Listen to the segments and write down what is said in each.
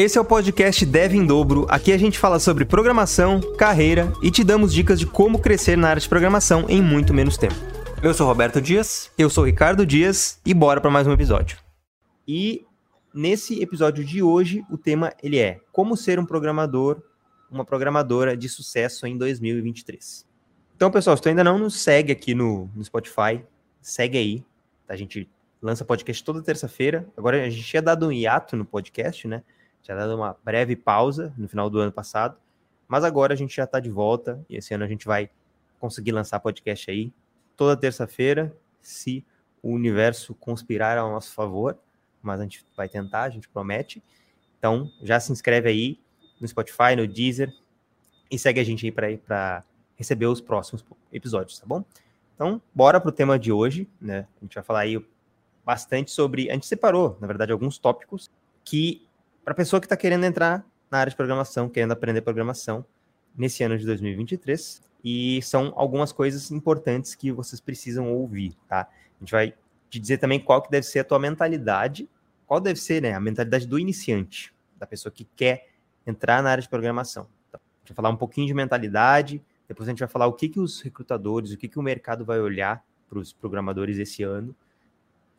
Esse é o podcast Dev em Dobro. Aqui a gente fala sobre programação, carreira e te damos dicas de como crescer na área de programação em muito menos tempo. Eu sou Roberto Dias, eu sou Ricardo Dias e bora para mais um episódio. E nesse episódio de hoje, o tema ele é como ser um programador, uma programadora de sucesso em 2023. Então, pessoal, se tu ainda não nos segue aqui no, no Spotify, segue aí. A gente lança podcast toda terça-feira. Agora a gente tinha dado um hiato no podcast, né? Tinha dado uma breve pausa no final do ano passado. Mas agora a gente já está de volta e esse ano a gente vai conseguir lançar podcast aí toda terça-feira, se o universo conspirar ao nosso favor. Mas a gente vai tentar, a gente promete. Então já se inscreve aí no Spotify, no Deezer e segue a gente aí para receber os próximos episódios, tá bom? Então, bora pro tema de hoje, né? A gente vai falar aí bastante sobre. A gente separou, na verdade, alguns tópicos que, para a pessoa que está querendo entrar na área de programação, querendo aprender programação nesse ano de 2023, e são algumas coisas importantes que vocês precisam ouvir, tá? A gente vai te dizer também qual que deve ser a tua mentalidade, qual deve ser, né, a mentalidade do iniciante, da pessoa que quer entrar na área de programação. Então, a gente vai falar um pouquinho de mentalidade, depois a gente vai falar o que, que os recrutadores, o que, que o mercado vai olhar para os programadores esse ano.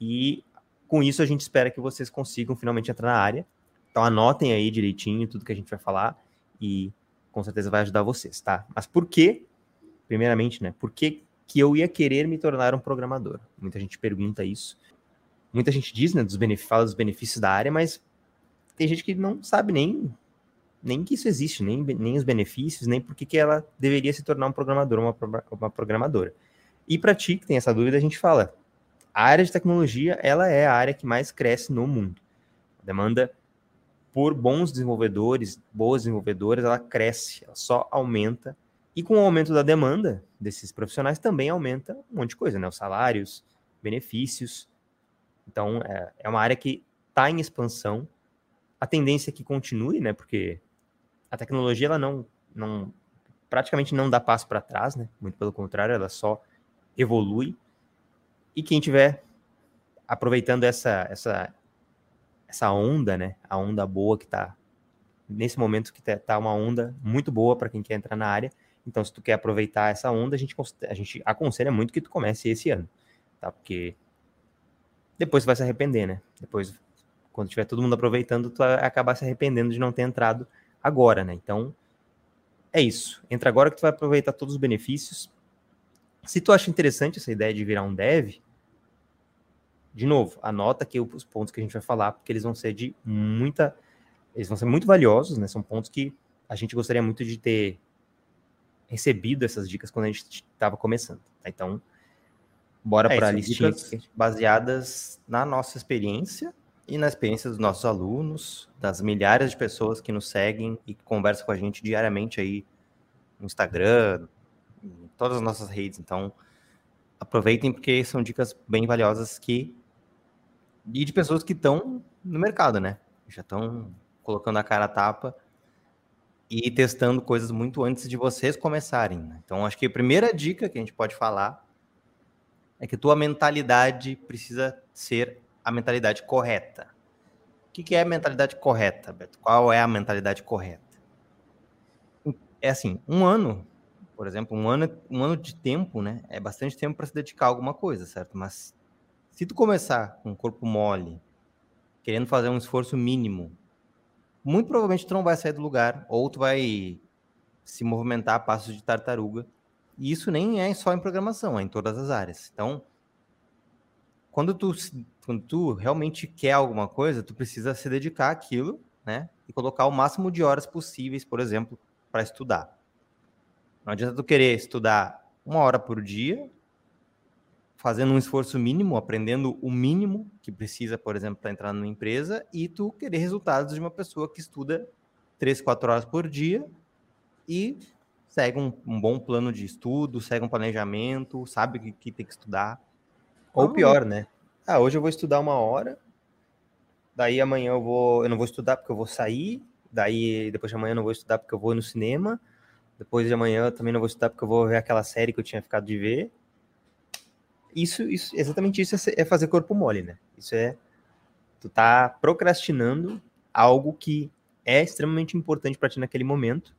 E com isso a gente espera que vocês consigam finalmente entrar na área. Então anotem aí direitinho tudo que a gente vai falar e com certeza vai ajudar vocês, tá? Mas por que, primeiramente, né? Por que, que eu ia querer me tornar um programador? Muita gente pergunta isso. Muita gente diz, né, dos fala dos benefícios da área, mas tem gente que não sabe nem nem que isso existe, nem, nem os benefícios, nem por que ela deveria se tornar um programador uma, uma programadora. E para ti que tem essa dúvida, a gente fala, a área de tecnologia, ela é a área que mais cresce no mundo. A demanda por bons desenvolvedores, boas desenvolvedoras, ela cresce, ela só aumenta. E com o aumento da demanda desses profissionais, também aumenta um monte de coisa, né? Os salários, benefícios. Então, é, é uma área que está em expansão. A tendência é que continue, né? Porque a tecnologia ela não, não praticamente não dá passo para trás, né? Muito pelo contrário, ela só evolui. E quem tiver aproveitando essa essa essa onda, né? A onda boa que tá nesse momento que tá, tá uma onda muito boa para quem quer entrar na área. Então, se tu quer aproveitar essa onda, a gente a gente aconselha muito que tu comece esse ano, tá? Porque depois você vai se arrepender, né? Depois quando tiver todo mundo aproveitando, tu vai acabar se arrependendo de não ter entrado agora, né? Então, é isso. Entra agora que tu vai aproveitar todos os benefícios. Se tu acha interessante essa ideia de virar um dev, de novo, anota aqui os pontos que a gente vai falar, porque eles vão ser de muita. Eles vão ser muito valiosos, né? São pontos que a gente gostaria muito de ter recebido essas dicas quando a gente estava começando. Tá? Então, bora é, para a listinha. Baseadas na nossa experiência e na experiência dos nossos alunos, das milhares de pessoas que nos seguem e que conversam com a gente diariamente aí no Instagram, em todas as nossas redes. Então, aproveitem porque são dicas bem valiosas que e de pessoas que estão no mercado, né? Já estão colocando a cara a tapa e testando coisas muito antes de vocês começarem. Né? Então, acho que a primeira dica que a gente pode falar é que tua mentalidade precisa ser a mentalidade correta. O que, é a mentalidade correta, Beto? Qual é a mentalidade correta? É assim, um ano, por exemplo, um ano, um ano de tempo, né? É bastante tempo para se dedicar a alguma coisa, certo? Mas se tu começar com o corpo mole, querendo fazer um esforço mínimo, muito provavelmente tu não vai sair do lugar, ou tu vai se movimentar a passos de tartaruga. E isso nem é só em programação, é em todas as áreas. Então, quando tu, quando tu realmente quer alguma coisa, tu precisa se dedicar àquilo, né? E colocar o máximo de horas possíveis, por exemplo, para estudar. Não adianta tu querer estudar uma hora por dia, fazendo um esforço mínimo, aprendendo o mínimo que precisa, por exemplo, para entrar numa empresa, e tu querer resultados de uma pessoa que estuda três, quatro horas por dia e segue um, um bom plano de estudo, segue um planejamento, sabe o que, que tem que estudar. Ou pior, né? Ah, hoje eu vou estudar uma hora, daí amanhã eu vou, eu não vou estudar porque eu vou sair, daí depois de amanhã eu não vou estudar porque eu vou no cinema, depois de amanhã eu também não vou estudar porque eu vou ver aquela série que eu tinha ficado de ver. Isso, isso exatamente isso é, é fazer corpo mole, né? Isso é tu tá procrastinando algo que é extremamente importante para ti naquele momento.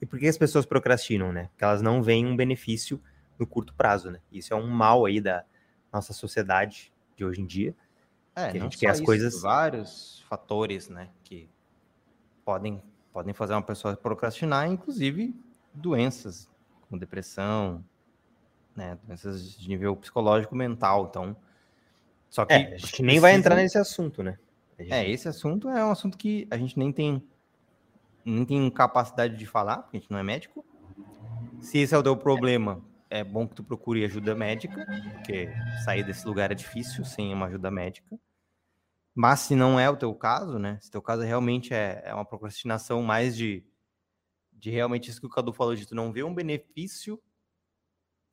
E por que as pessoas procrastinam, né? Porque elas não veem um benefício no curto prazo, né? Isso é um mal aí da nossa sociedade de hoje em dia. É, que a gente quer as isso, coisas. Vários fatores, né? Que podem, podem fazer uma pessoa procrastinar, inclusive doenças como depressão, né? Doenças de nível psicológico mental. Então, só que é, a gente nem vai entrar nesse assunto, né? Gente... É, esse assunto é um assunto que a gente nem tem nem tem capacidade de falar, porque a gente não é médico. Se esse é o teu problema, é bom que tu procure ajuda médica, porque sair desse lugar é difícil sem uma ajuda médica. Mas se não é o teu caso, né? Se teu caso realmente é, é uma procrastinação mais de, de realmente isso que o Cadu falou, de tu não ver um benefício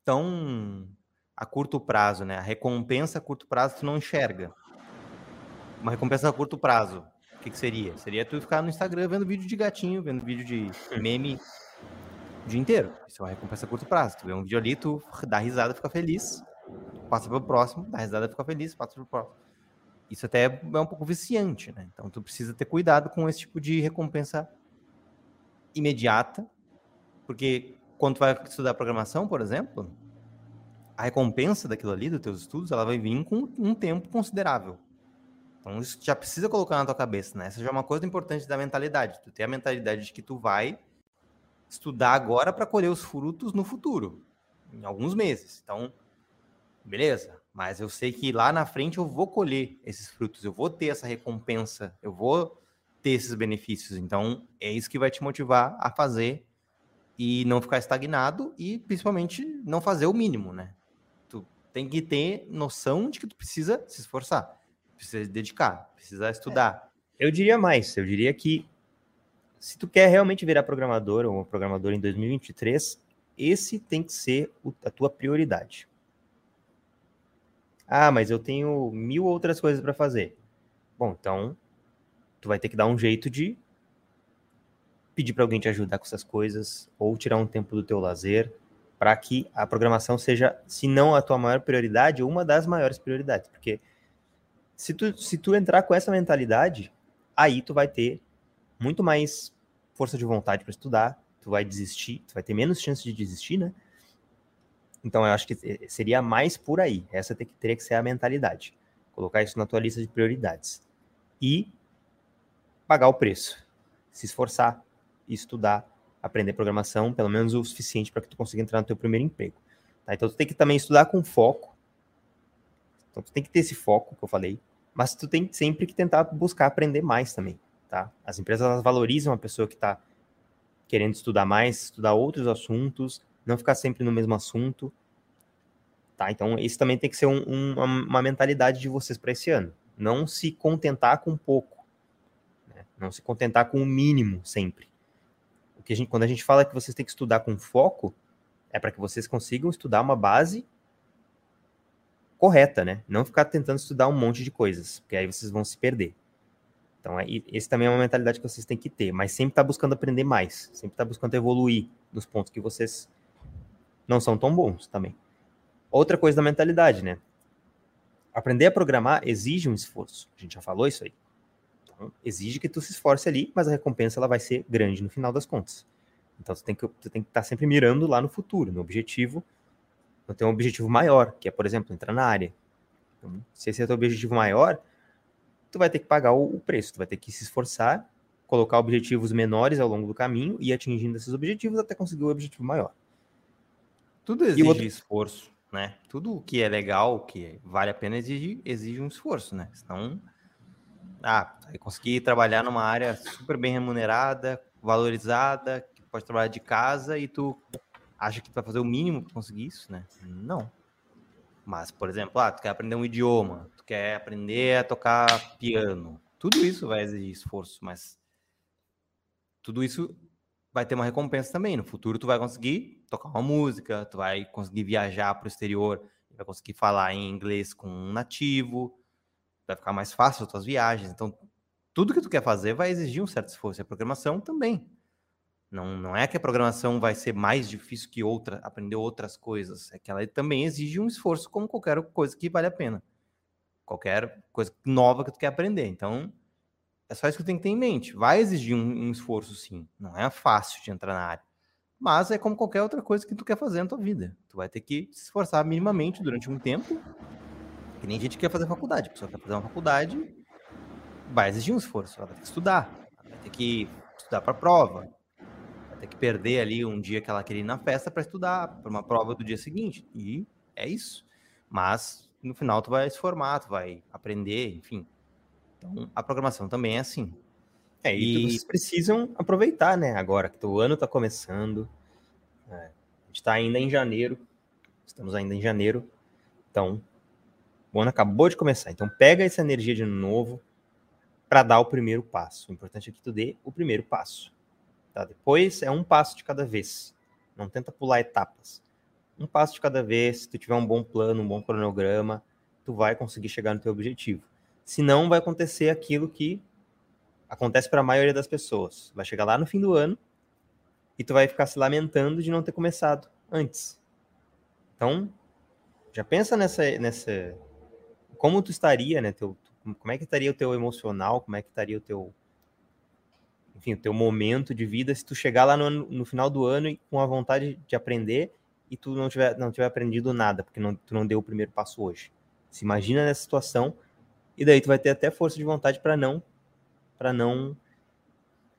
tão a curto prazo, né? A recompensa a curto prazo tu não enxerga. Uma recompensa a curto prazo, o que, que seria? Seria tu ficar no Instagram vendo vídeo de gatinho, vendo vídeo de meme o dia inteiro. Isso é uma recompensa a curto prazo. Tu vê um vídeo ali, tu dá risada, fica feliz, passa pro próximo, dá risada, fica feliz, passa pro próximo. Isso até é um pouco viciante, né? Então tu precisa ter cuidado com esse tipo de recompensa imediata, porque quando tu vai estudar programação, por exemplo, a recompensa daquilo ali, dos teus estudos, ela vai vir com um tempo considerável. Então isso já precisa colocar na tua cabeça, né? Essa já é uma coisa importante da mentalidade. Tu ter a mentalidade de que tu vai estudar agora para colher os frutos no futuro, em alguns meses. Então, beleza, mas eu sei que lá na frente eu vou colher esses frutos, eu vou ter essa recompensa, eu vou ter esses benefícios. Então, é isso que vai te motivar a fazer e não ficar estagnado e principalmente não fazer o mínimo, né? Tu tem que ter noção de que tu precisa se esforçar, precisa se dedicar, precisa estudar. É, eu diria mais, eu diria que se tu quer realmente virar programador ou programador em 2023, esse tem que ser a tua prioridade. Ah, mas eu tenho mil outras coisas para fazer. Bom, então tu vai ter que dar um jeito de pedir para alguém te ajudar com essas coisas ou tirar um tempo do teu lazer para que a programação seja, se não a tua maior prioridade, uma das maiores prioridades, porque se tu, se tu entrar com essa mentalidade, aí tu vai ter muito mais força de vontade para estudar, tu vai desistir, tu vai ter menos chance de desistir, né? Então eu acho que seria mais por aí. Essa teria que ser a mentalidade. Colocar isso na tua lista de prioridades. E pagar o preço. Se esforçar, estudar, aprender programação, pelo menos o suficiente para que tu consiga entrar no teu primeiro emprego. Tá? Então tu tem que também estudar com foco. Então tu tem que ter esse foco que eu falei, mas tu tem sempre que tentar buscar aprender mais também tá? As empresas valorizam a pessoa que está querendo estudar mais, estudar outros assuntos, não ficar sempre no mesmo assunto, tá? Então, isso também tem que ser um, um, uma mentalidade de vocês para esse ano. Não se contentar com pouco, né? não se contentar com o mínimo sempre. Que a gente, quando a gente fala que vocês têm que estudar com foco, é para que vocês consigam estudar uma base correta, né? Não ficar tentando estudar um monte de coisas, porque aí vocês vão se perder. Então, é, esse também é uma mentalidade que vocês têm que ter, mas sempre está buscando aprender mais, sempre está buscando evoluir nos pontos que vocês não são tão bons também. Outra coisa da mentalidade, né? Aprender a programar exige um esforço. A gente já falou isso aí. Então, exige que tu se esforce ali, mas a recompensa ela vai ser grande no final das contas. Então, tu tem que tu tem que estar tá sempre mirando lá no futuro, no objetivo, não tem um objetivo maior, que é, por exemplo, entrar na área. Então, se esse é o teu objetivo maior, tu vai ter que pagar o, o preço, tu vai ter que se esforçar, colocar objetivos menores ao longo do caminho e atingindo esses objetivos até conseguir o objetivo maior. Tudo exige outro... esforço, né? Tudo que é legal, que vale a pena, exige, exige um esforço, né? Senão, ah, conseguir trabalhar numa área super bem remunerada, valorizada, que pode trabalhar de casa e tu acha que tu vai fazer o mínimo para conseguir isso, né? Não. Mas, por exemplo, ah, tu quer aprender um idioma, tu quer aprender a tocar piano. Tudo isso vai exigir esforço, mas tudo isso vai ter uma recompensa também. No futuro, tu vai conseguir tocar uma música, tu vai conseguir viajar para o exterior, vai conseguir falar em inglês com um nativo, vai ficar mais fácil as tuas viagens. Então, tudo que tu quer fazer vai exigir um certo esforço. E a programação também. Não, não é que a programação vai ser mais difícil que outra, aprender outras coisas. É que ela também exige um esforço, como qualquer coisa que vale a pena. Qualquer coisa nova que tu quer aprender. Então, é só isso que tu tem que ter em mente. Vai exigir um, um esforço, sim. Não é fácil de entrar na área. Mas é como qualquer outra coisa que tu quer fazer na tua vida. Tu vai ter que se esforçar minimamente durante um tempo. Que nem gente que quer fazer faculdade. A pessoa quer fazer uma faculdade, vai exigir um esforço. Ela vai ter que estudar. Ela vai ter que estudar para prova. Vai ter que perder ali um dia que ela queria ir na festa para estudar para uma prova do dia seguinte. E é isso. Mas no final tu vai se formar, tu vai aprender, enfim. Então a programação também é assim. É, e, e vocês precisam aproveitar, né? Agora que o ano está começando. É, a gente está ainda em janeiro. Estamos ainda em janeiro. Então, o ano acabou de começar. Então, pega essa energia de novo para dar o primeiro passo. O importante é que tu dê o primeiro passo. Tá? Depois é um passo de cada vez. Não tenta pular etapas. Um passo de cada vez. Se tu tiver um bom plano, um bom cronograma, tu vai conseguir chegar no teu objetivo. Senão, vai acontecer aquilo que acontece para a maioria das pessoas. Vai chegar lá no fim do ano e tu vai ficar se lamentando de não ter começado antes. Então, já pensa nessa nessa como tu estaria, né, teu, como é que estaria o teu emocional, como é que estaria o teu enfim, o teu momento de vida se tu chegar lá no, no final do ano e com a vontade de aprender e tu não tiver não tiver aprendido nada, porque não, tu não deu o primeiro passo hoje. Se imagina nessa situação e daí tu vai ter até força de vontade para não para não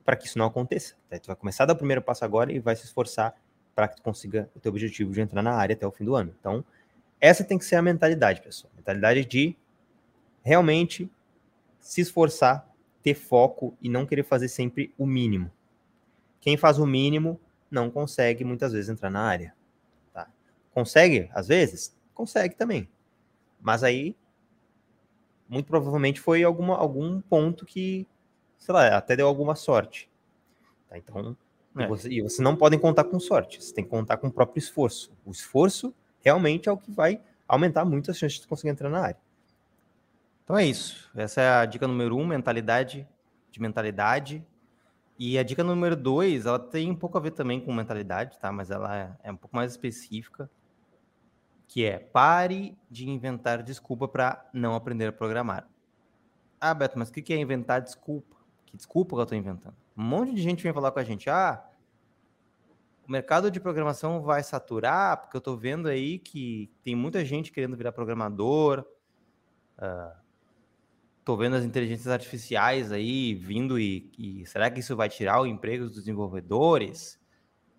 para que isso não aconteça. Aí tu vai começar a dar o primeiro passo agora e vai se esforçar para que tu consiga o teu objetivo de entrar na área até o fim do ano. Então, essa tem que ser a mentalidade, pessoal. Mentalidade de realmente se esforçar, ter foco e não querer fazer sempre o mínimo. Quem faz o mínimo não consegue muitas vezes entrar na área. Tá? Consegue, às vezes? Consegue também. Mas aí, muito provavelmente foi alguma, algum ponto que sei lá, até deu alguma sorte. Tá? Então, é. e, você, e você não podem contar com sorte, você tem que contar com o próprio esforço. O esforço realmente é o que vai aumentar muito as chances de conseguir entrar na área. Então é isso. Essa é a dica número um, mentalidade de mentalidade. E a dica número dois, ela tem um pouco a ver também com mentalidade, tá? Mas ela é, um pouco mais específica, que é pare de inventar desculpa para não aprender a programar. Ah, Beto, mas o que é inventar desculpa? Que desculpa que eu estou inventando. Um monte de gente vem falar com a gente, ah, o mercado de programação vai saturar, porque eu estou vendo aí que tem muita gente querendo virar programador. Estou uh, vendo as inteligências artificiais aí vindo e, e, será que isso vai tirar o emprego dos desenvolvedores?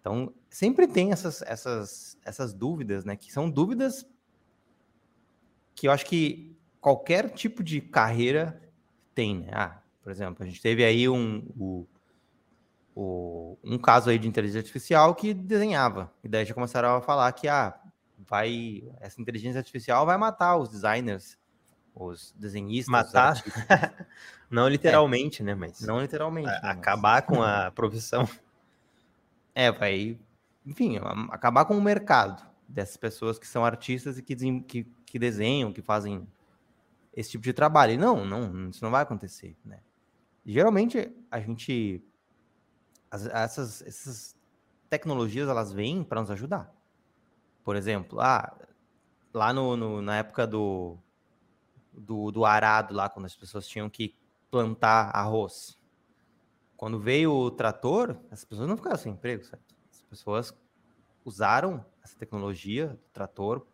Então, sempre tem essas, essas, essas dúvidas, né? Que são dúvidas que eu acho que qualquer tipo de carreira tem, né? Ah, por exemplo, a gente teve aí um, o, o, um caso aí de inteligência artificial que desenhava. E daí já começaram a falar que ah, vai, essa inteligência artificial vai matar os designers, os desenhistas. Matar? Não literalmente, é, né? Mas não literalmente. A, né, acabar com a profissão. É, vai, enfim, acabar com o mercado dessas pessoas que são artistas e que, que, que desenham, que fazem esse tipo de trabalho. E não, não, isso não vai acontecer, né? geralmente a gente as, essas, essas tecnologias elas vêm para nos ajudar. Por exemplo, ah, lá no, no, na época do, do, do arado, lá quando as pessoas tinham que plantar arroz, quando veio o trator, as pessoas não ficaram sem emprego, certo? As pessoas usaram essa tecnologia do trator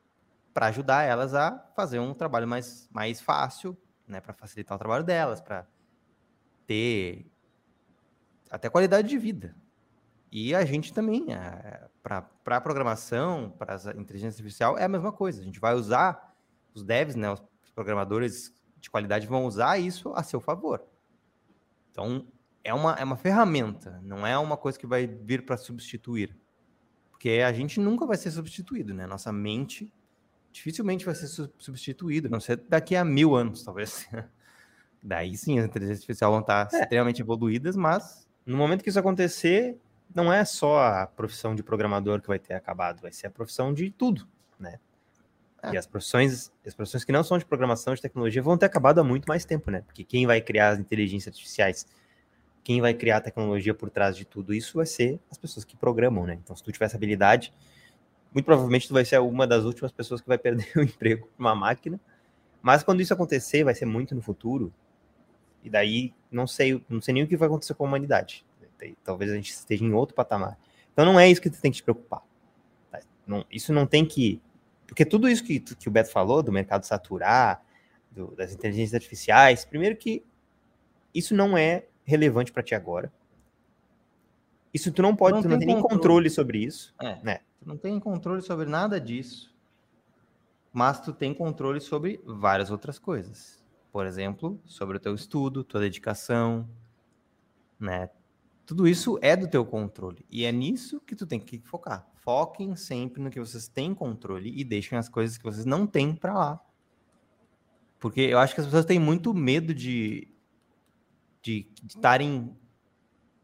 para ajudar elas a fazer um trabalho mais, mais fácil, né, para facilitar o trabalho delas, para ter até qualidade de vida. E a gente também, para a programação, para a inteligência artificial, é a mesma coisa. A gente vai usar, os devs, né, os programadores de qualidade vão usar isso a seu favor. Então, é uma, é uma ferramenta, não é uma coisa que vai vir para substituir. Porque a gente nunca vai ser substituído, né? Nossa mente dificilmente vai ser substituído, não sei daqui a mil anos, talvez. Daí sim, as inteligências artificiais vão estar é. extremamente evoluídas, mas no momento que isso acontecer, não é só a profissão de programador que vai ter acabado, vai ser a profissão de tudo, né? É. E as profissões, as profissões que não são de programação, de tecnologia, vão ter acabado há muito mais tempo, né? Porque quem vai criar as inteligências artificiais, quem vai criar a tecnologia por trás de tudo isso vai ser as pessoas que programam, né? Então, se tu tiver essa habilidade, muito provavelmente tu vai ser uma das últimas pessoas que vai perder o emprego para uma máquina. Mas quando isso acontecer, vai ser muito no futuro, E daí não sei, não sei nem o que vai acontecer com a humanidade. Talvez a gente esteja em outro patamar. Então não é isso que tu tem que te preocupar. Tá? Não, isso não tem que. Porque tudo isso que, que o Beto falou, do mercado saturar, do, das inteligências artificiais, primeiro que isso não é relevante para ti agora. Isso tu não pode, não tu não tem, nem controle sobre isso. É, né? Tu não tem controle sobre nada disso. Mas tu tem controle sobre várias outras coisas. Por exemplo, sobre o teu estudo, tua dedicação, né? Tudo isso é do teu controle. E é nisso que tu tem que focar. Foquem sempre no que vocês têm controle e deixem as coisas que vocês não têm para lá. Porque eu acho que as pessoas têm muito medo de de estarem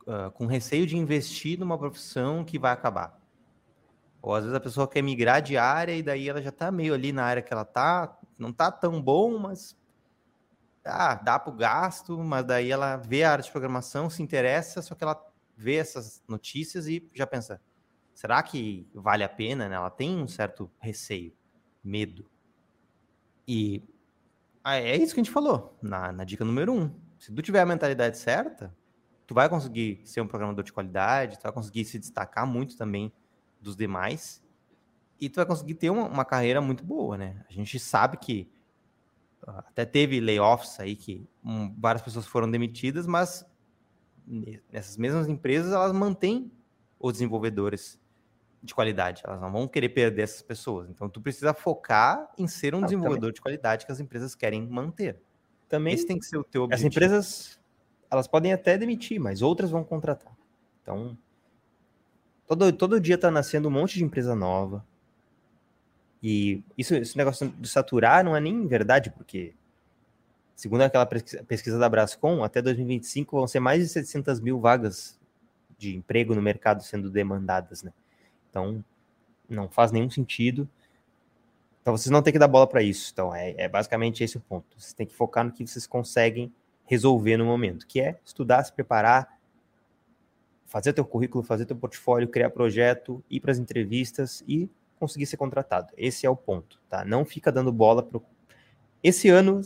uh, com receio de investir numa profissão que vai acabar. Ou às vezes a pessoa quer migrar de área e daí ela já está meio ali na área que ela está, não está tão bom, mas ah, dá para o gasto, mas daí ela vê a área de programação, se interessa, só que ela vê essas notícias e já pensa, será que vale a pena? Né? Ela tem um certo receio, medo. E é isso que a gente falou na, na dica número um. Se tu tiver a mentalidade certa, tu vai conseguir ser um programador de qualidade, tu vai conseguir se destacar muito também dos demais e tu vai conseguir ter uma, uma carreira muito boa, né? A gente sabe que até teve layoffs aí que um, várias pessoas foram demitidas, mas nessas mesmas empresas elas mantêm os desenvolvedores de qualidade, elas não vão querer perder essas pessoas. Então tu precisa focar em ser um ah, desenvolvedor também. de qualidade que as empresas querem manter. Também Esse tem que ser o teu objetivo. As empresas elas podem até demitir, mas outras vão contratar. Então todo, todo dia está nascendo um monte de empresa nova, e isso, esse negócio de saturar não é nem verdade, porque, segundo aquela pesquisa da Brascom, até 2025 vão ser mais de 700 mil vagas de emprego no mercado sendo demandadas, né? Então, não faz nenhum sentido. Então, vocês não têm que dar bola para isso. Então, é, é basicamente esse o ponto. Vocês têm que focar no que vocês conseguem resolver no momento, que é estudar, se preparar, fazer teu currículo, fazer teu portfólio, criar projeto, ir para as entrevistas e conseguir ser contratado. Esse é o ponto, tá? Não fica dando bola pro. Esse ano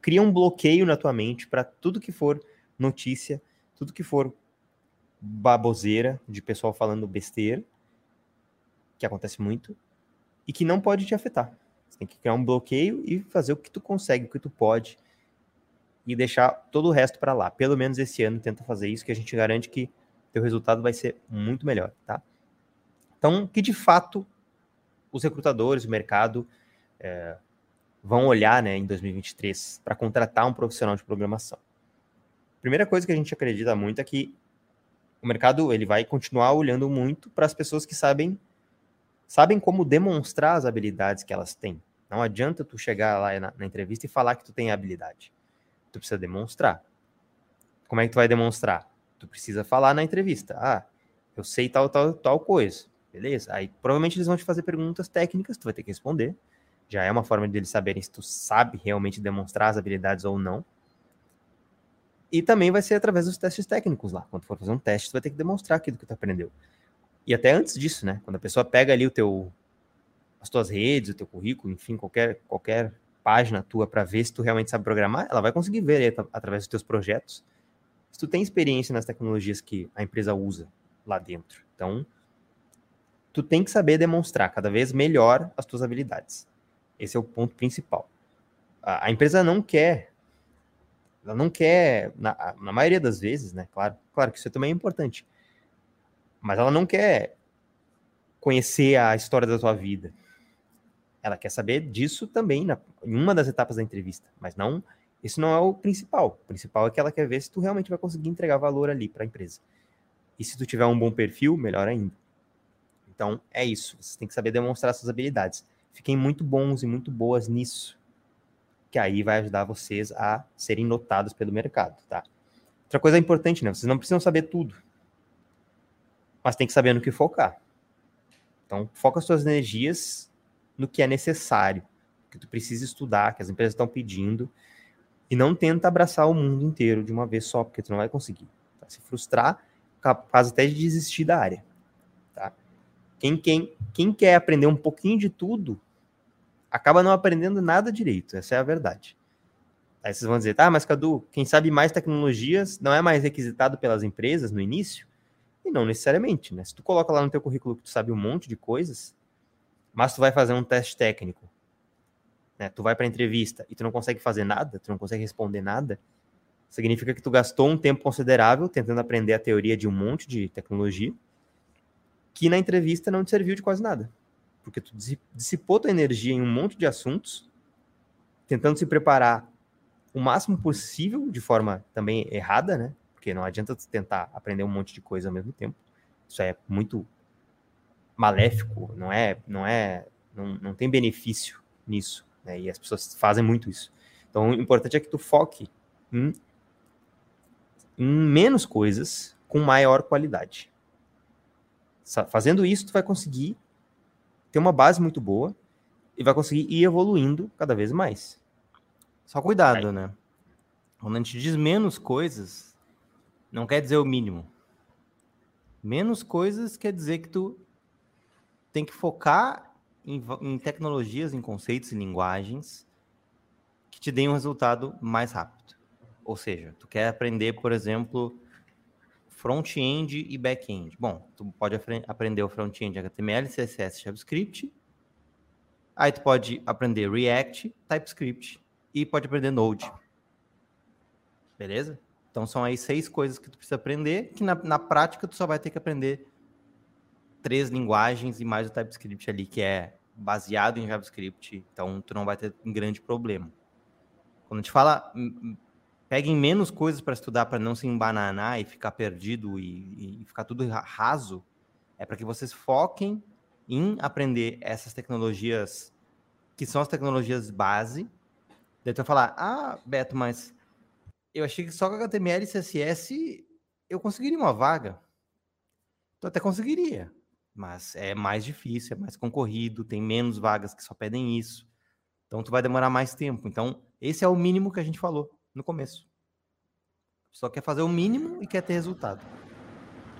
cria um bloqueio na tua mente para tudo que for notícia, tudo que for baboseira de pessoal falando besteira, que acontece muito, e que não pode te afetar. Você tem que criar um bloqueio e fazer o que tu consegue, o que tu pode, e deixar todo o resto para lá. Pelo menos esse ano tenta fazer isso, que a gente garante que teu resultado vai ser muito melhor, tá? Então, que de fato os recrutadores, o mercado, é, vão olhar né, em 2023 para contratar um profissional de programação. Primeira coisa que a gente acredita muito é que o mercado ele vai continuar olhando muito para as pessoas que sabem sabem como demonstrar as habilidades que elas têm. Não adianta tu chegar lá na, na entrevista e falar que tu tem habilidade. Tu precisa demonstrar. Como é que tu vai demonstrar? Tu precisa falar na entrevista. Ah, eu sei tal, tal, tal coisa. Beleza? Aí provavelmente eles vão te fazer perguntas técnicas, tu vai ter que responder. Já é uma forma de eles saberem se tu sabe realmente demonstrar as habilidades ou não. E também vai ser através dos testes técnicos lá. Quando for fazer um teste, tu vai ter que demonstrar aquilo que tu aprendeu. E até antes disso, né? Quando a pessoa pega ali o teu as tuas redes, o teu currículo, enfim, qualquer qualquer página tua para ver se tu realmente sabe programar, ela vai conseguir ver através dos teus projetos se tu tem experiência nas tecnologias que a empresa usa lá dentro. Então, tu tem que saber demonstrar cada vez melhor as tuas habilidades. Esse é o ponto principal. A, a empresa não quer, ela não quer, na, na, maioria das vezes, né? Claro, claro que isso também é importante, mas ela não quer conhecer a história da tua vida. Ela quer saber disso também na, em uma das etapas da entrevista, mas não, isso não é o principal. O principal é que ela quer ver se tu realmente vai conseguir entregar valor ali para a empresa. E se tu tiver um bom perfil, melhor ainda. Então, é isso. Você tem que saber demonstrar suas habilidades. Fiquem muito bons e muito boas nisso. Que aí vai ajudar vocês a serem notados pelo mercado, tá? Outra coisa importante, né? Vocês não precisam saber tudo. Mas tem que saber no que focar. Então, foca as suas energias no que é necessário, que tu precisa estudar, que as empresas estão pedindo, e não tenta abraçar o mundo inteiro de uma vez só, porque tu não vai conseguir. Tá? Se frustrar, capaz até de desistir da área. Quem, quem, quem quer aprender um pouquinho de tudo, acaba não aprendendo nada direito. Essa é a verdade. Aí vocês vão dizer, tá, mas Cadu, quem sabe mais tecnologias não é mais requisitado pelas empresas no início? E não necessariamente, né? Se tu coloca lá no teu currículo que tu sabe um monte de coisas, mas tu vai fazer um teste técnico, né? Tu vai para entrevista e tu não consegue fazer nada, tu não consegue responder nada, significa que tu gastou um tempo considerável tentando aprender a teoria de um monte de tecnologia, que na entrevista não te serviu de quase nada. Porque tu dissipou tua energia em um monte de assuntos, tentando se preparar o máximo possível, de forma também errada, né? Porque não adianta tentar aprender um monte de coisa ao mesmo tempo. Isso é muito maléfico, não é, não é, não, não tem benefício nisso, né? E as pessoas fazem muito isso. Então, o importante é que tu foque em, em menos coisas com maior qualidade. Fazendo isso, tu vai conseguir ter uma base muito boa e vai conseguir ir evoluindo cada vez mais. Só cuidado, né? Quando a gente diz menos coisas, não quer dizer o mínimo. Menos coisas quer dizer que tu tem que focar em, em tecnologias, em conceitos e linguagens que te deem um resultado mais rápido. Ou seja, tu quer aprender, por exemplo, front-end e back-end. Bom, tu pode aprender o front-end HTML, CSS, JavaScript. Aí tu pode aprender React, TypeScript e pode aprender Node. Beleza? Então são aí seis coisas que tu precisa aprender, que na, na prática tu só vai ter que aprender três linguagens e mais o TypeScript ali, que é baseado em JavaScript. Então tu não vai ter um grande problema. Quando a gente fala peguem menos coisas para estudar para não se embananar e ficar perdido e, e ficar tudo raso, é para que vocês foquem em aprender essas tecnologias que são as tecnologias base Daí tu vai falar, ah, Beto, mas eu achei que só com HTML e CSS eu conseguiria uma vaga. Tu até conseguiria, mas é mais difícil, é mais concorrido, tem menos vagas que só pedem isso. Então tu vai demorar mais tempo. Então, esse é o mínimo que a gente falou no começo. Só quer fazer o mínimo e quer ter resultado.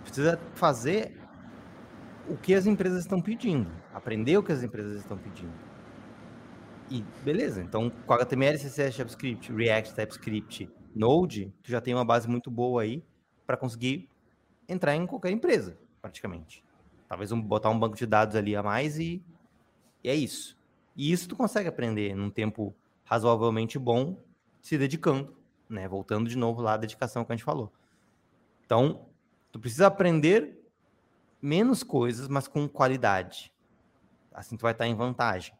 Precisa fazer o que as empresas estão pedindo, aprender o que as empresas estão pedindo. E beleza, então com HTML, CSS, JavaScript, React, TypeScript, Node, tu já tem uma base muito boa aí para conseguir entrar em qualquer empresa, praticamente. Talvez um, botar um banco de dados ali a mais e, e é isso. E isso tu consegue aprender num tempo razoavelmente bom, se dedicando, né? Voltando de novo lá à dedicação que a gente falou. Então, tu precisa aprender menos coisas, mas com qualidade. Assim tu vai estar em vantagem.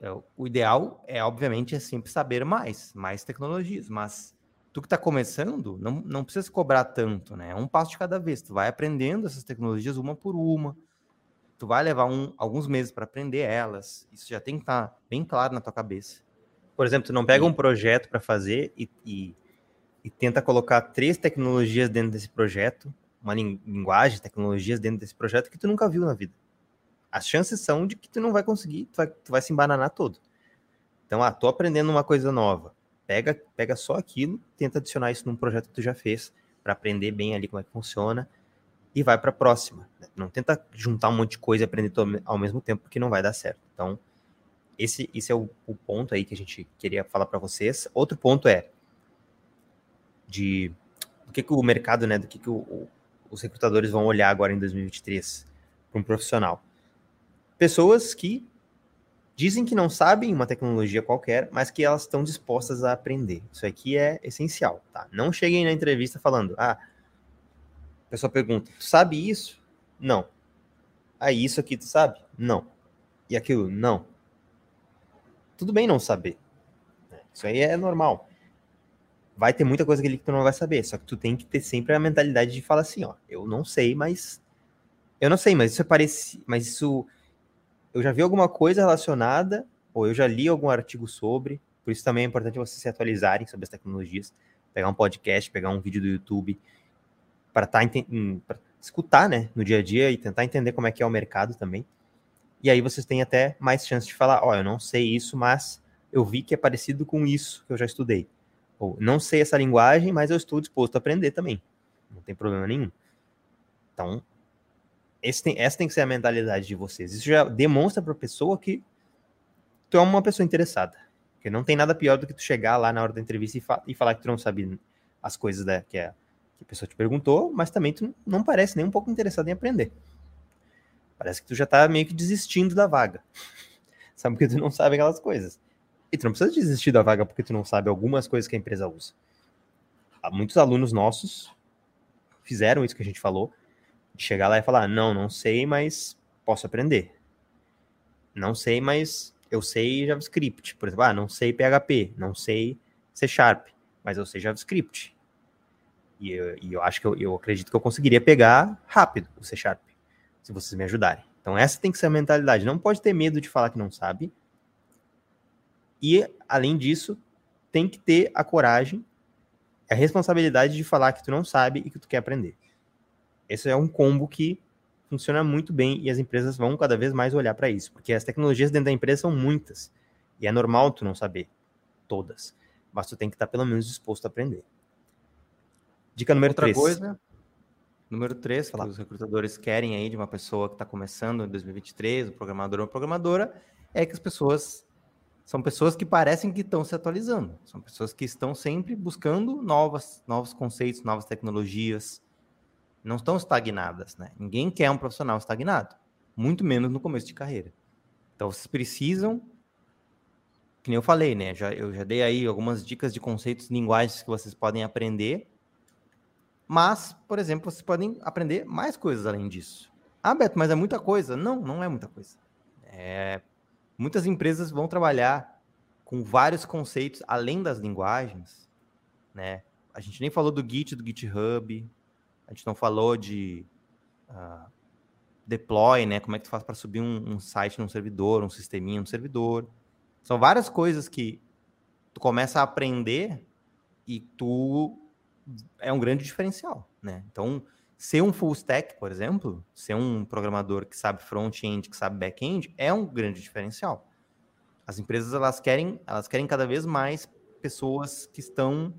É, o ideal é, obviamente, é sempre saber mais, mais tecnologias, mas tu que está começando, não, não precisa cobrar tanto, né? É um passo de cada vez. Tu vai aprendendo essas tecnologias uma por uma. Tu vai levar um, alguns meses para aprender elas. Isso já tem que estar tá bem claro na tua cabeça. Por exemplo, tu não pega um projeto para fazer e, e, e, tenta colocar três tecnologias dentro desse projeto, uma linguagem, tecnologias dentro desse projeto que tu nunca viu na vida as chances são de que tu não vai conseguir, tu vai, tu vai se embananar todo. Então, ah, tô aprendendo uma coisa nova. Pega, pega só aquilo, tenta adicionar isso num projeto que tu já fez, para aprender bem ali como é que funciona, e vai para a próxima. Não tenta juntar um monte de coisa e aprender ao mesmo tempo, porque não vai dar certo. Então, esse, esse é o, o ponto aí que a gente queria falar para vocês. Outro ponto é de do que, que o mercado, né, do que, que o, o, os recrutadores vão olhar agora em 2023 para um profissional pessoas que dizem que não sabem uma tecnologia qualquer, mas que elas estão dispostas a aprender. Isso aqui é essencial, tá? Não cheguem na entrevista falando, ah, a pessoa pergunta, tu sabe isso? Não. Ah, isso aqui tu sabe? Não. E aquilo? Não. Tudo bem não saber. Isso aí é normal. Vai ter muita coisa que tu não vai saber, só que tu tem que ter sempre a mentalidade de falar assim, ó, eu não sei, mas eu não sei, mas isso é parecido, mas isso eu já vi alguma coisa relacionada, ou eu já li algum artigo sobre, por isso também é importante vocês se atualizarem sobre as tecnologias, pegar um podcast, pegar um vídeo do YouTube, para tá, escutar né, no dia a dia e tentar entender como é que é o mercado também. E aí vocês têm até mais chance de falar, ó, oh, eu não sei isso, mas eu vi que é parecido com isso que eu já estudei. Ou não sei essa linguagem, mas eu estou disposto a aprender também. Não tem problema nenhum. Então, tem, essa tem que ser a mentalidade de vocês. Isso já demonstra para a pessoa que tu é uma pessoa interessada, Porque não tem nada pior do que tu chegar lá na hora da entrevista e, fa e falar que tu não sabe as coisas da, que, a, que a pessoa te perguntou, mas também tu não parece nem um pouco interessado em aprender. Parece que tu já tá meio que desistindo da vaga. sabe porque tu não sabe aquelas coisas. E tu não precisa desistir da vaga porque tu não sabe algumas coisas que a empresa usa. Há muitos alunos nossos fizeram isso que a gente falou, de chegar lá e falar: não, não sei, mas posso aprender. Não sei, mas eu sei JavaScript. Por exemplo, ah, não sei PHP, não sei C Sharp, mas eu sei JavaScript. E eu, e eu acho que eu, eu acredito que eu conseguiria pegar rápido o C Sharp, se vocês me ajudarem. Então, essa tem que ser a mentalidade. Não pode ter medo de falar que não sabe. E, além disso, tem que ter a coragem, a responsabilidade de falar que tu não sabe e que tu quer aprender. Esse é um combo que funciona muito bem e as empresas vão cada vez mais olhar para isso, porque as tecnologias dentro da empresa são muitas e é normal tu não saber todas, mas tu tem que estar pelo menos disposto a aprender. Dica número 3. Outra coisa, número 3, que os recrutadores querem aí de uma pessoa que está começando em 2023, um programador ou uma programadora, é que as pessoas são pessoas que parecem que estão se atualizando, são pessoas que estão sempre buscando novas, novos conceitos, novas tecnologias, não estão estagnadas, né? Ninguém quer um profissional estagnado, muito menos no começo de carreira. Então vocês precisam, que nem eu falei, né? Já, eu já dei aí algumas dicas de conceitos, linguagens que vocês podem aprender, mas, por exemplo, vocês podem aprender mais coisas além disso. Ah, Beto, mas é muita coisa? Não, não é muita coisa. É... Muitas empresas vão trabalhar com vários conceitos além das linguagens, né? A gente nem falou do Git, do GitHub, a gente não falou de uh, deploy, né? Como é que tu faz para subir um, um, site num servidor, um sisteminha no servidor. São várias coisas que tu começa a aprender e tu é um grande diferencial, né? Então, ser um full stack, por exemplo, ser um programador que sabe front-end, que sabe back-end, é um grande diferencial. As empresas elas querem, elas querem cada vez mais pessoas que estão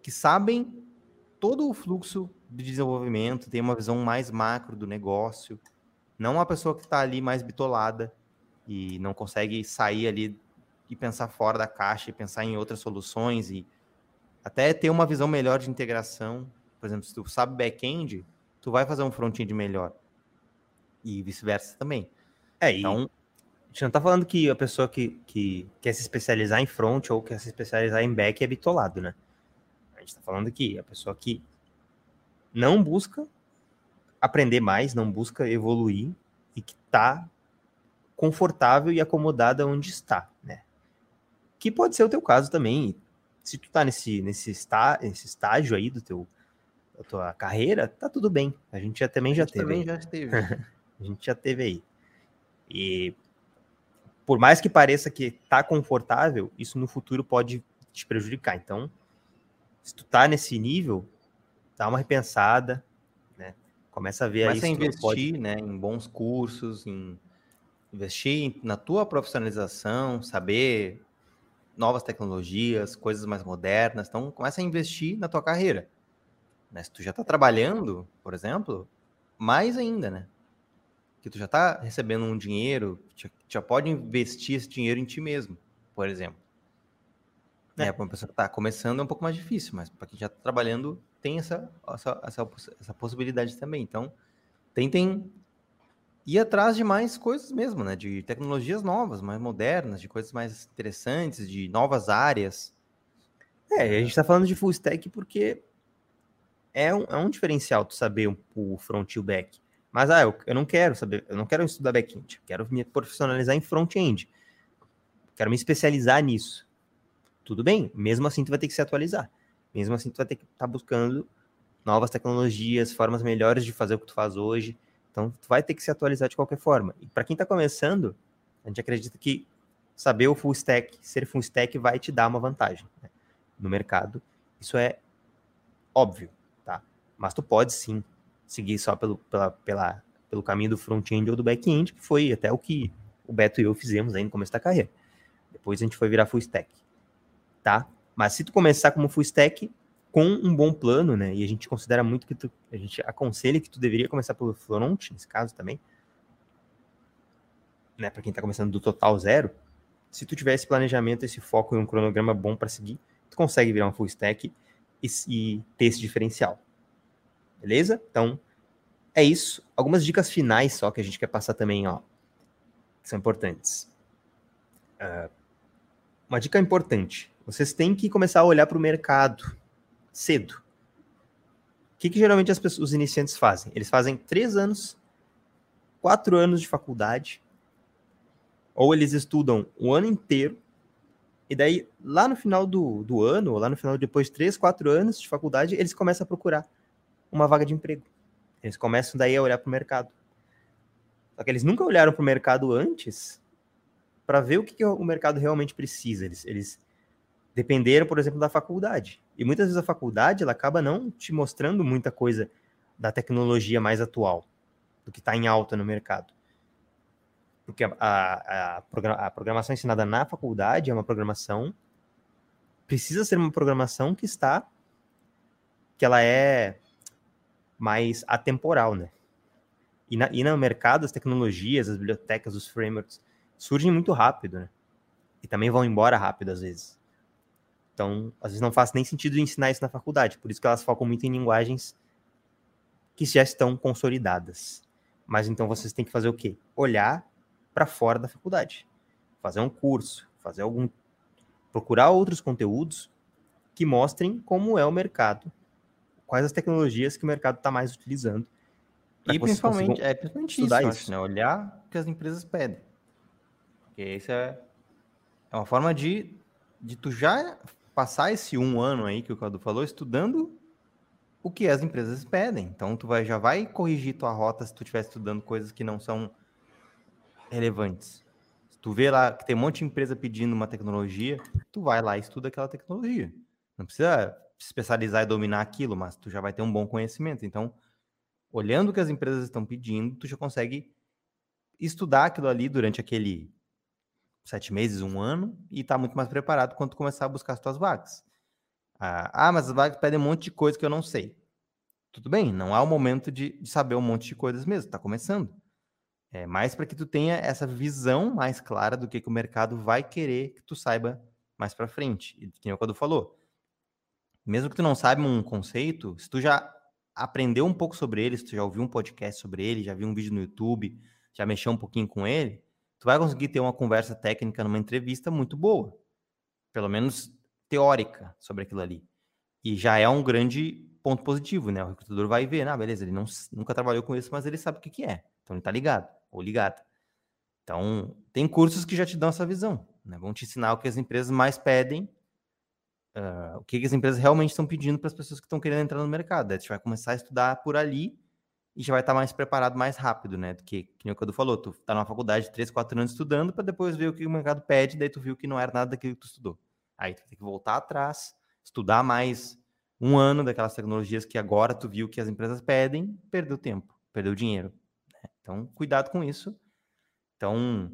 que sabem todo o fluxo de desenvolvimento, tem uma visão mais macro do negócio, não uma pessoa que está ali mais bitolada e não consegue sair ali e pensar fora da caixa e pensar em outras soluções e até ter uma visão melhor de integração. Por exemplo, se tu sabe back-end, tu vai fazer um front-end melhor. E vice-versa também. É, então, a gente não está falando que a pessoa que, que quer se especializar em front ou quer se especializar em back é bitolado, né? A gente está falando que a pessoa que não busca aprender mais, não busca evoluir e que está confortável e acomodada onde está, né? Que pode ser o teu caso também. Se tu tá nesse, nesse, está, nesse estágio aí do teu, da tua carreira, tá tudo bem. A gente já, também já teve. Também já teve. a gente já teve aí. E por mais que pareça que tá confortável, isso no futuro pode te prejudicar. Então, se tu tá nesse nível, dá uma repensada, né? Começa a ver Começa aí. Começa a investir, pode... né, em bons cursos, em investir na tua profissionalização, saber novas tecnologias, coisas mais modernas. Então, começa a investir na tua carreira. Né? Se tu já está trabalhando, por exemplo, mais ainda, né? Que tu já está recebendo um dinheiro, já pode investir esse dinheiro em ti mesmo, por exemplo. É. Né? Para uma pessoa que está começando é um pouco mais difícil, mas para quem já está trabalhando, tem essa, essa, essa, essa possibilidade também. Então, tentem ir atrás de mais coisas mesmo, né? De tecnologias novas, mais modernas, de coisas mais interessantes, de novas áreas. É, a gente está falando de full stack porque é um, é um diferencial tu saber o front e o back. Mas, ah, eu, eu não quero saber, eu não quero estudar back-end, quero me profissionalizar em front-end. Quero me especializar nisso. Tudo bem, mesmo assim tu vai ter que se atualizar. Mesmo assim, tu vai ter que estar tá buscando novas tecnologias, formas melhores de fazer o que tu faz hoje. Então, tu vai ter que se atualizar de qualquer forma. E para quem está começando, a gente acredita que saber o full stack, ser full stack, vai te dar uma vantagem né? no mercado. Isso é óbvio, tá? Mas tu pode sim seguir só pelo, pela, pela, pelo caminho do front-end ou do back-end, que foi até o que o Beto e eu fizemos aí no começo da carreira. Depois a gente foi virar full stack, tá? Mas se tu começar como full stack, com um bom plano, né? E a gente considera muito que tu, a gente aconselha que tu deveria começar pelo front, nesse caso também, né? Para quem está começando do total zero, se tu tiver esse planejamento, esse foco e um cronograma bom para seguir, tu consegue virar um full stack e, e ter esse diferencial. Beleza? Então, é isso. Algumas dicas finais só que a gente quer passar também, ó, que são importantes. Uh, uma dica importante: vocês têm que começar a olhar para o mercado cedo. O que, que geralmente as pessoas, os iniciantes fazem? Eles fazem três anos, quatro anos de faculdade, ou eles estudam o ano inteiro, e daí, lá no final do, do ano, ou lá no final, depois de três, quatro anos de faculdade, eles começam a procurar uma vaga de emprego. Eles começam daí a olhar para o mercado. Só que eles nunca olharam para o mercado antes para ver o que, que, o mercado realmente precisa. Eles, eles dependeram, por exemplo, da faculdade. E muitas vezes a faculdade ela acaba não te mostrando muita coisa da tecnologia mais atual, do que está em alta no mercado. Porque a, a, a, programação ensinada na faculdade é uma programação. Precisa ser uma programação que está. que ela é mais atemporal, né? E, na, e no mercado, as tecnologias, as bibliotecas, os frameworks surgem muito rápido, né? E também vão embora rápido às vezes. Então, às vezes não faz nem sentido ensinar isso na faculdade, por isso que elas focam muito em linguagens que já estão consolidadas. Mas então vocês têm que fazer o quê? Olhar para fora da faculdade. Fazer um curso, fazer algum procurar outros conteúdos que mostrem como é o mercado quais as tecnologias que o mercado está mais utilizando. E principalmente, é principalmente isso, isso. Acho, né? olhar o que as empresas pedem. Porque isso é, é uma forma de, de tu já passar esse um ano aí que o Cadu falou, estudando o que as empresas pedem. Então, tu vai, já vai corrigir tua rota se tu estiver estudando coisas que não são relevantes. Se tu vê lá que tem um monte de empresa pedindo uma tecnologia, tu vai lá e estuda aquela tecnologia. Não precisa especializar e dominar aquilo, mas tu já vai ter um bom conhecimento. Então, olhando o que as empresas estão pedindo, tu já consegue estudar aquilo ali durante aquele sete meses, um ano, e tá muito mais preparado quando começar a buscar as tuas vagas. Ah, ah, mas as vagas pedem um monte de coisa que eu não sei. Tudo bem, não há o momento de, de saber um monte de coisas mesmo, tá começando. É mais para que tu tenha essa visão mais clara do que, que o mercado vai querer que tu saiba mais para frente. E que nem o Cadu falou, mesmo que tu não saiba um conceito, se tu já aprendeu um pouco sobre ele, se tu já ouviu um podcast sobre ele, já viu um vídeo no YouTube, já mexeu um pouquinho com ele, tu vai conseguir ter uma conversa técnica numa entrevista muito boa. Pelo menos teórica sobre aquilo ali. E já é um grande ponto positivo, né? O recrutador vai ver, ah, beleza, ele não, nunca trabalhou com isso, mas ele sabe o que, que é. Então ele tá ligado, ou ligado. Então, tem cursos que já te dão essa visão, né? Vão te ensinar o que as empresas mais pedem uh, o que, que, as empresas realmente estão pedindo para as pessoas que estão querendo entrar no mercado. Daí você vai começar a estudar por ali e já vai estar mais preparado mais rápido, né? Do que, que o Cadu falou, tu tá numa faculdade três, quatro anos estudando para depois ver o que o mercado pede, daí tu viu que não era nada daquilo que tu estudou. Aí tu tem que voltar atrás, estudar mais um ano daquelas tecnologias que agora tu viu que as empresas pedem, perdeu tempo, perdeu dinheiro. Né? Então, cuidado com isso. Então,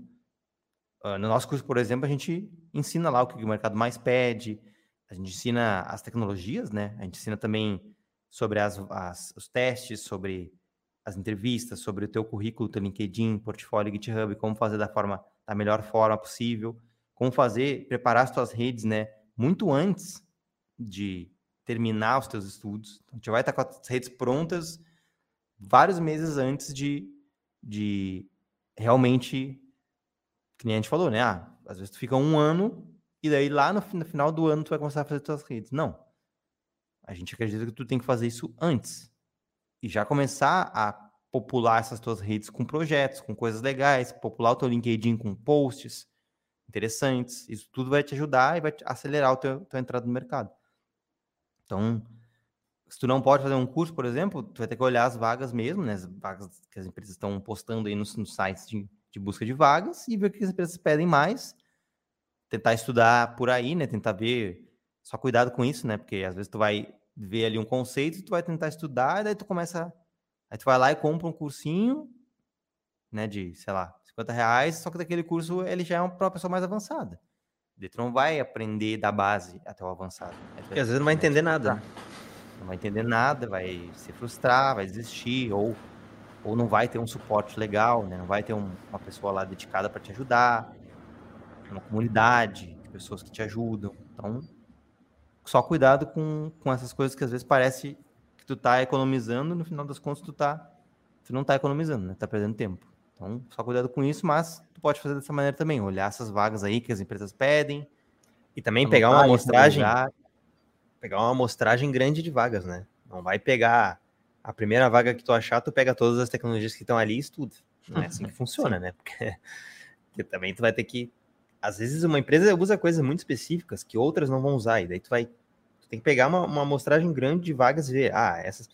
uh, no nosso curso, por exemplo, a gente ensina lá o que o mercado mais pede, a gente ensina as tecnologias, né? A gente ensina também sobre as, as, os testes, sobre as entrevistas, sobre o teu currículo, teu LinkedIn, portfólio, GitHub, como fazer da forma da melhor forma possível, como fazer, preparar as tuas redes, né? Muito antes de terminar os teus estudos. Então, a gente vai estar com as redes prontas vários meses antes de, de realmente, que nem a gente falou, né? Ah, às vezes tu fica um ano e daí lá no, no final do ano tu vai começar a fazer suas redes. Não. A gente acredita que tu tem que fazer isso antes. E já começar a popular essas tuas redes com projetos, com coisas legais, popular o teu LinkedIn com posts interessantes. Isso tudo vai te ajudar e vai acelerar teu, tua entrada no mercado. Então, se tu não pode fazer um curso, por exemplo, tu vai ter que olhar as vagas mesmo, né? As vagas que as empresas estão postando aí nos, nos sites de, de busca de vagas e ver o que as empresas pedem mais tentar estudar por aí, né? Tentar ver. Só cuidado com isso, né? Porque às vezes tu vai ver ali um conceito, tu vai tentar estudar, e daí tu começa. Aí tu vai lá e compra um cursinho, né? De, sei lá, 50 reais, só que daquele curso ele já é uma pessoa mais avançada. Daí tu não vai aprender da base até o avançado. Porque às vezes não vai entender nada. Né? Não vai entender nada, vai se frustrar, vai desistir, ou, ou não vai ter um suporte legal, né? Não vai ter um, uma pessoa lá dedicada para te ajudar. uma comunidade, de pessoas que te ajudam. Então, só cuidado com, com essas coisas que às vezes parece que tu tá economizando, no final das contas tu tá tu não tá economizando, né? Tá perdendo tempo. Então, só cuidado com isso, mas tu pode fazer dessa maneira também, olhar essas vagas aí que as empresas pedem e também pegar uma amostragem pegar uma amostragem grande de vagas, né? Não vai pegar a primeira vaga que tu achar, tu pega todas as tecnologias que estão ali e estuda. Não é assim que funciona, né? Porque, porque também tu vai ter que às vezes uma empresa usa coisas muito específicas que outras não vão usar, e daí tu vai tu tem que pegar uma, uma amostragem grande de vagas e ver, ah, essa,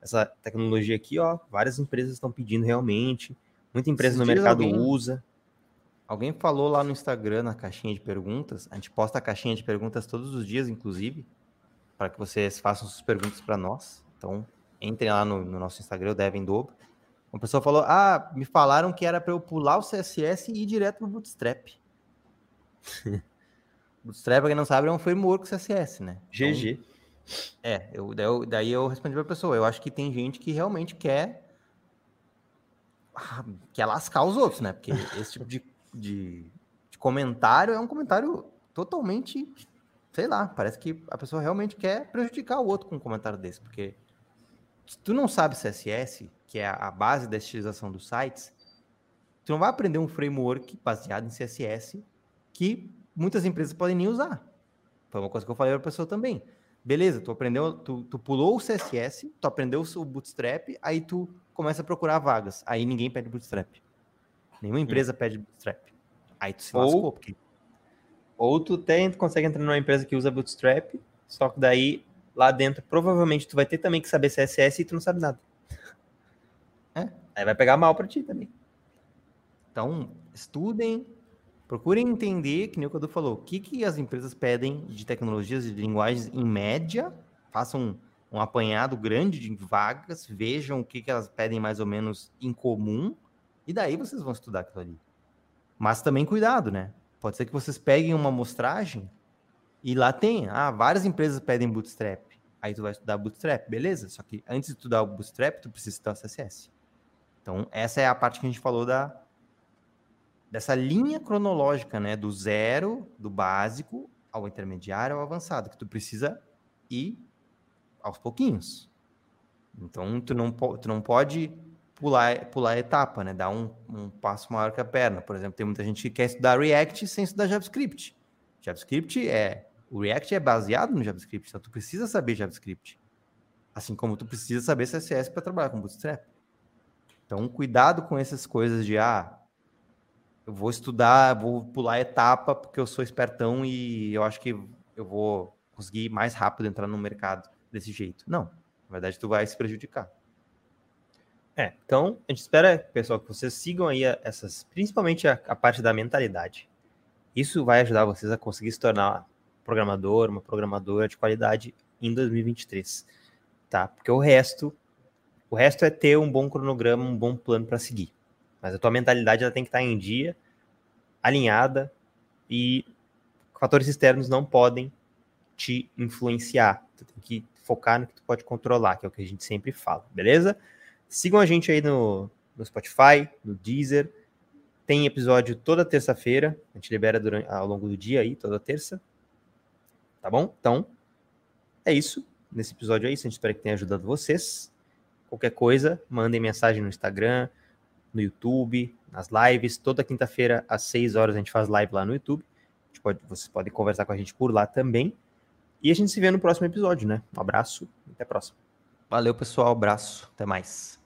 essa tecnologia aqui, ó, várias empresas estão pedindo realmente, muita empresa no mercado alguém, usa. Alguém falou lá no Instagram, na caixinha de perguntas, a gente posta a caixinha de perguntas todos os dias, inclusive, para que vocês façam suas perguntas para nós. Então, entrem lá no, no nosso Instagram, o Devem Dobro. Uma pessoa falou: Ah, me falaram que era para eu pular o CSS e ir direto pro Bootstrap. Bootstrap, pra quem não sabe, é um framework CSS, né? GG. Então, é, eu, daí, daí eu respondi pra pessoa, eu acho que tem gente que realmente quer ah, quer lascar os outros, né? Porque esse tipo de, de, de, comentário é um comentário totalmente, sei lá, parece que a pessoa realmente quer prejudicar o outro com um comentário desse, porque se tu não sabe CSS, que é a base da estilização dos sites, tu não vai aprender um framework baseado em CSS que muitas empresas podem nem usar. Foi uma coisa que eu falei para a pessoa também. Beleza, tu aprendeu, tu, tu pulou o CSS, tu aprendeu o Bootstrap, aí tu começa a procurar vagas. Aí ninguém pede Bootstrap. Nenhuma empresa hum. pede Bootstrap. Aí tu se ou, lascou, porque... Ou tu tem, tu consegue entrar numa empresa que usa Bootstrap, só que daí lá dentro provavelmente tu vai ter também que saber CSS e tu não sabe nada. É. Aí vai pegar mal para ti também. Então, estudem, Procurem entender, que nem o Cadu falou, o que, que as empresas pedem de tecnologias e de linguagens em média, façam um, um apanhado grande de vagas, vejam o que, que elas pedem mais ou menos em comum, e daí vocês vão estudar aquilo ali. Mas também cuidado, né? Pode ser que vocês peguem uma amostragem e lá tem, ah, várias empresas pedem Bootstrap. Aí tu vai estudar Bootstrap, beleza? Só que antes de estudar o Bootstrap, tu precisa estudar o CSS. Então, essa é a parte que a gente falou da, dessa linha cronológica, né, do zero, do básico, ao intermediário, ao avançado, que tu precisa ir aos pouquinhos. Então, tu não, tu não pode pular, pular a etapa, né, dar um, um passo maior que a perna. Por exemplo, tem muita gente que quer estudar React sem estudar JavaScript. JavaScript é... O React é baseado no JavaScript, então tu precisa saber JavaScript. Assim como tu precisa saber CSS para trabalhar com Bootstrap. Então, cuidado com essas coisas de, ah, eu vou estudar, vou pular a etapa porque eu sou espertão e eu acho que eu vou conseguir mais rápido entrar no mercado desse jeito. Não, na verdade tu vai se prejudicar. É, então a gente espera, pessoal, que vocês sigam aí essas, principalmente a, a parte da mentalidade. Isso vai ajudar vocês a conseguir se tornar programador, uma programadora de qualidade em 2023, tá? Porque o resto, o resto é ter um bom cronograma, um bom plano para seguir. Mas a tua mentalidade ela tem que estar em dia, alinhada e fatores externos não podem te influenciar. Tu tem que focar no que tu pode controlar, que é o que a gente sempre fala, beleza? Sigam a gente aí no, no Spotify, no Deezer. Tem episódio toda terça-feira. A gente libera durante, ao longo do dia aí, toda terça. Tá bom? Então, é isso. Nesse episódio é isso. A gente espera que tenha ajudado vocês. Qualquer coisa, mandem mensagem no Instagram, no YouTube, nas lives. Toda quinta-feira, às 6 horas, a gente faz live lá no YouTube. Pode, vocês podem conversar com a gente por lá também. E a gente se vê no próximo episódio, né? Um abraço até a próxima. Valeu, pessoal. Abraço. Até mais.